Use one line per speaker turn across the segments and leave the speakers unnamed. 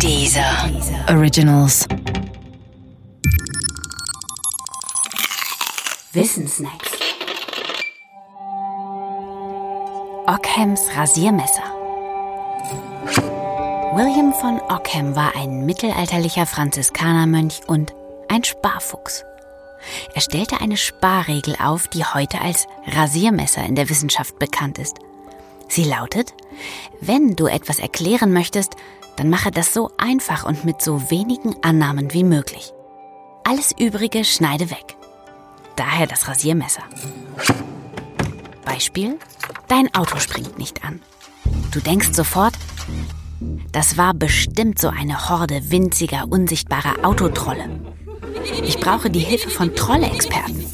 Dieser Originals.
Wissensnacks. Ockhams Rasiermesser. William von Ockham war ein mittelalterlicher Franziskanermönch und ein Sparfuchs. Er stellte eine Sparregel auf, die heute als Rasiermesser in der Wissenschaft bekannt ist. Sie lautet, wenn du etwas erklären möchtest, dann mache das so einfach und mit so wenigen Annahmen wie möglich. Alles Übrige schneide weg. Daher das Rasiermesser. Beispiel, dein Auto springt nicht an. Du denkst sofort, das war bestimmt so eine Horde winziger, unsichtbarer Autotrolle. Ich brauche die Hilfe von Trolle-Experten.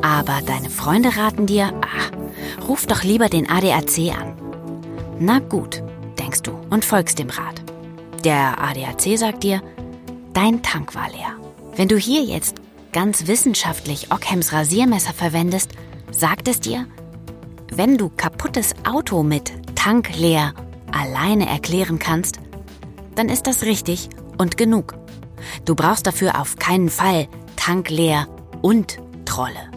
Aber deine Freunde raten dir, ruf doch lieber den ADAC an. Na gut, denkst du und folgst dem Rat. Der ADAC sagt dir, dein Tank war leer. Wenn du hier jetzt ganz wissenschaftlich Ockhams Rasiermesser verwendest, sagt es dir, wenn du kaputtes Auto mit Tank leer alleine erklären kannst, dann ist das richtig und genug. Du brauchst dafür auf keinen Fall Tank leer und Trolle.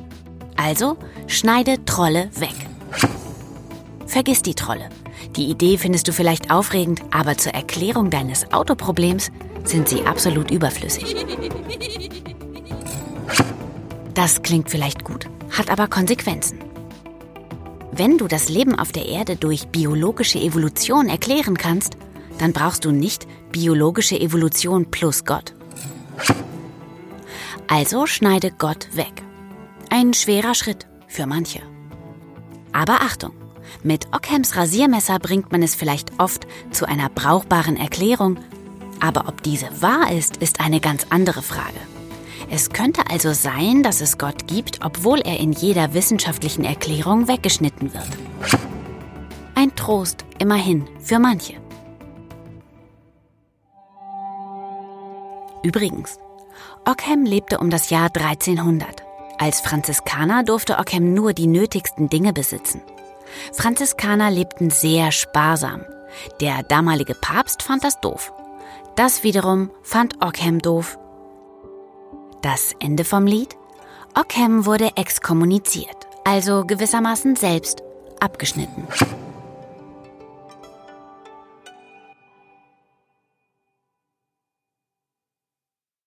Also schneide Trolle weg. Vergiss die Trolle. Die Idee findest du vielleicht aufregend, aber zur Erklärung deines Autoproblems sind sie absolut überflüssig. Das klingt vielleicht gut, hat aber Konsequenzen. Wenn du das Leben auf der Erde durch biologische Evolution erklären kannst, dann brauchst du nicht biologische Evolution plus Gott. Also schneide Gott weg. Ein schwerer Schritt für manche. Aber Achtung, mit Ockhams Rasiermesser bringt man es vielleicht oft zu einer brauchbaren Erklärung, aber ob diese wahr ist, ist eine ganz andere Frage. Es könnte also sein, dass es Gott gibt, obwohl er in jeder wissenschaftlichen Erklärung weggeschnitten wird. Ein Trost, immerhin, für manche. Übrigens, Ockham lebte um das Jahr 1300. Als Franziskaner durfte Ockham nur die nötigsten Dinge besitzen. Franziskaner lebten sehr sparsam. Der damalige Papst fand das doof. Das wiederum fand Ockham doof. Das Ende vom Lied? Ockham wurde exkommuniziert, also gewissermaßen selbst abgeschnitten.